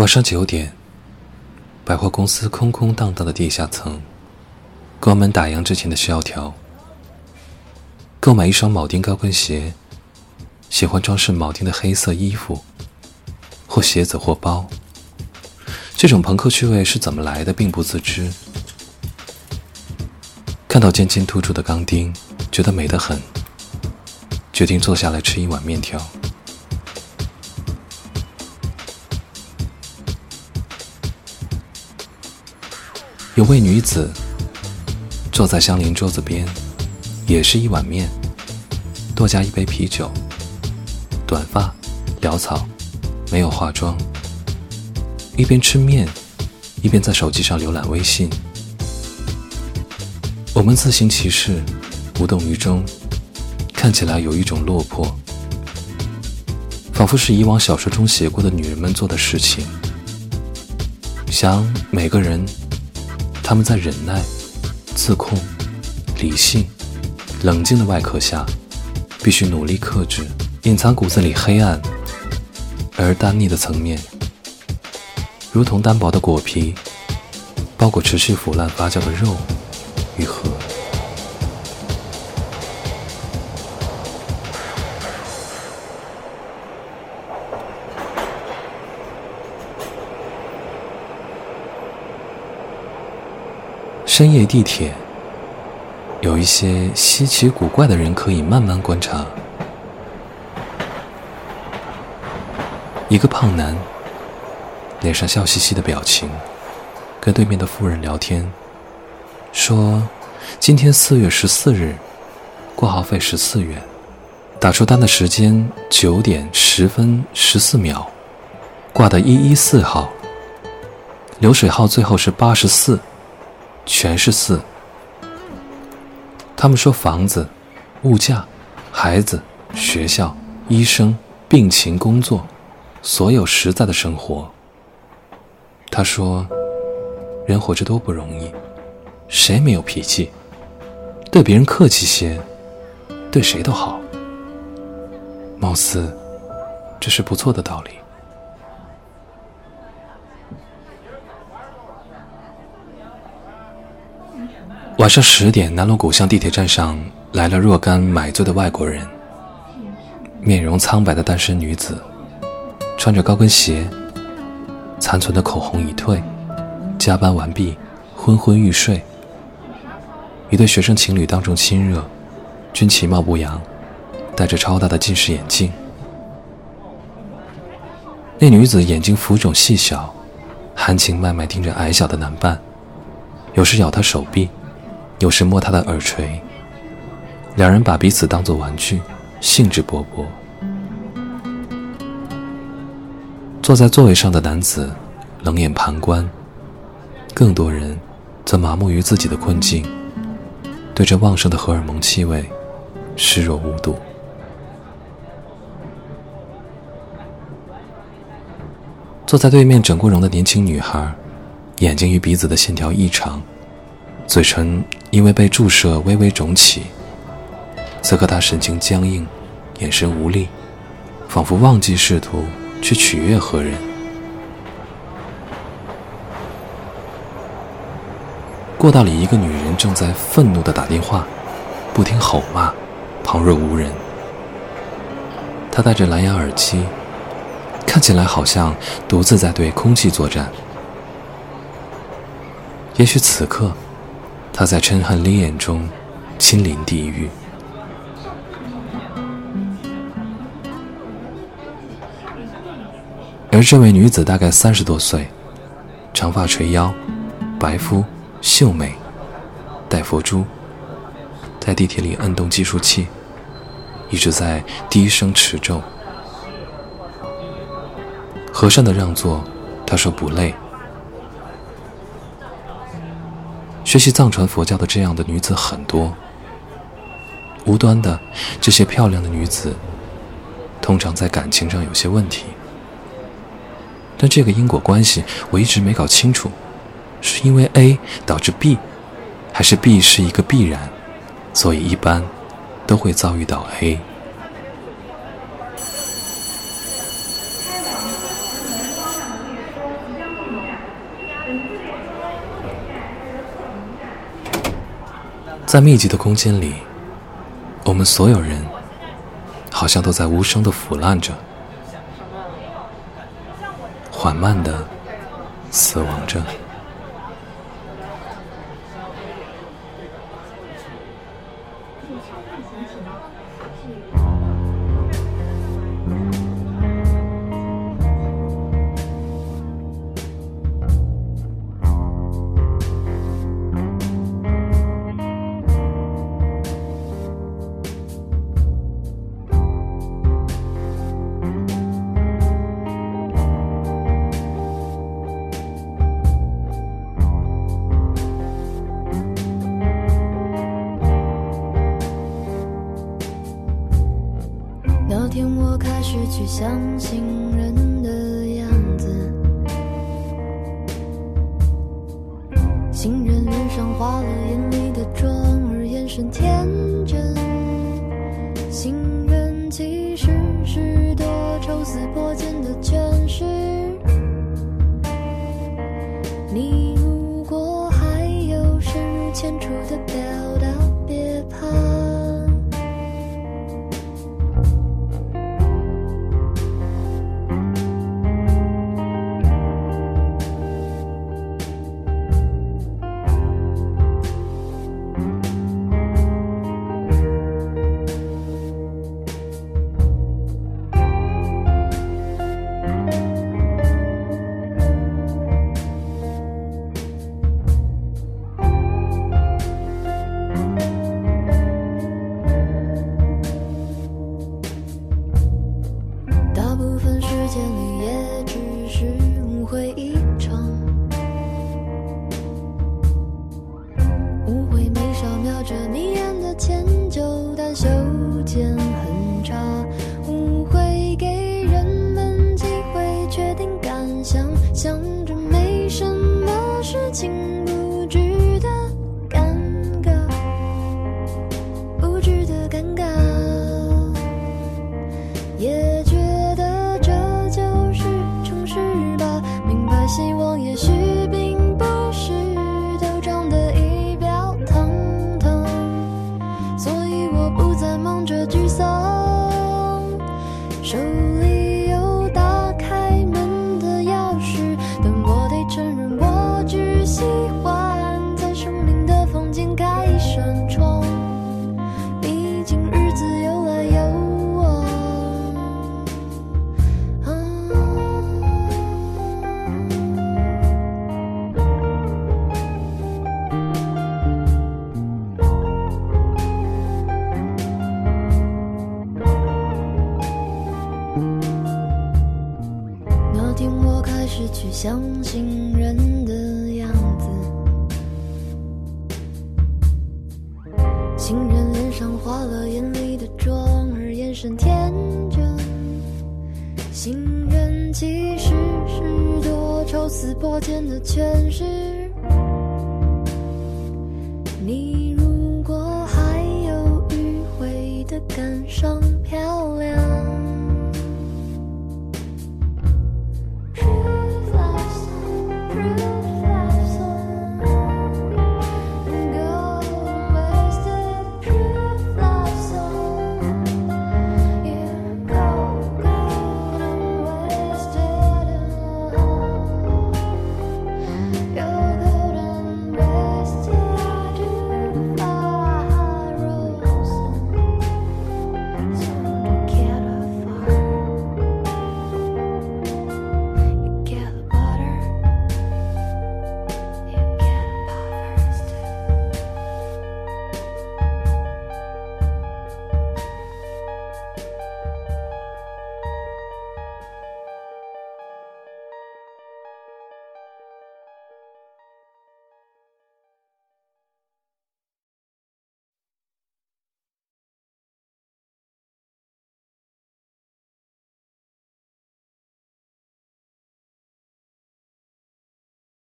晚上九点，百货公司空空荡荡的地下层，关门打烊之前的萧条。购买一双铆钉高跟鞋，喜欢装饰铆钉的黑色衣服，或鞋子或包。这种朋克趣味是怎么来的，并不自知。看到尖尖突出的钢钉，觉得美得很，决定坐下来吃一碗面条。有位女子坐在相邻桌子边，也是一碗面，多加一杯啤酒。短发，潦草，没有化妆，一边吃面，一边在手机上浏览微信。我们自行其事，无动于衷，看起来有一种落魄，仿佛是以往小说中写过的女人们做的事情。想每个人。他们在忍耐、自控、理性、冷静的外壳下，必须努力克制隐藏骨子里黑暗而单腻的层面，如同单薄的果皮，包裹持续腐烂发酵的肉与核。深夜地铁，有一些稀奇古怪的人可以慢慢观察。一个胖男，脸上笑嘻嘻的表情，跟对面的妇人聊天，说：“今天四月十四日，挂号费十四元，打出单的时间九点十分十四秒，挂的一一四号，流水号最后是八十四。”全是四。他们说房子、物价、孩子、学校、医生、病情、工作，所有实在的生活。他说，人活着多不容易，谁没有脾气？对别人客气些，对谁都好。貌似，这是不错的道理。晚上十点，南锣鼓巷地铁站上来了若干买醉的外国人。面容苍白的单身女子，穿着高跟鞋，残存的口红已褪，加班完毕，昏昏欲睡。一对学生情侣当众亲热，均其貌不扬，戴着超大的近视眼镜。那女子眼睛浮肿细小，含情脉脉盯着矮小的男伴，有时咬他手臂。有时摸他的耳垂，两人把彼此当作玩具，兴致勃勃。坐在座位上的男子冷眼旁观，更多人则麻木于自己的困境，对这旺盛的荷尔蒙气味视若无睹。坐在对面整过容的年轻女孩，眼睛与鼻子的线条异常。嘴唇因为被注射微微肿起，此刻他神情僵硬，眼神无力，仿佛忘记试图去取悦何人。过道里，一个女人正在愤怒的打电话，不停吼骂，旁若无人。她戴着蓝牙耳机，看起来好像独自在对空气作战。也许此刻。他在嗔恨烈焰中亲临地狱，而这位女子大概三十多岁，长发垂腰，白肤秀美，戴佛珠，在地铁里摁动计数器，一直在低声持咒。和尚的让座，他说不累。学习藏传佛教的这样的女子很多，无端的这些漂亮的女子，通常在感情上有些问题。但这个因果关系我一直没搞清楚，是因为 A 导致 B，还是 B 是一个必然，所以一般都会遭遇到 A。在密集的空间里，我们所有人好像都在无声的腐烂着，缓慢的死亡着。去相信人的样子，行人脸上画了眼所以我不再忙着沮丧。我开始去相信人的样子，行人脸上画了眼里的妆，而眼神天真。行人其实是多抽丝剥茧的诠释。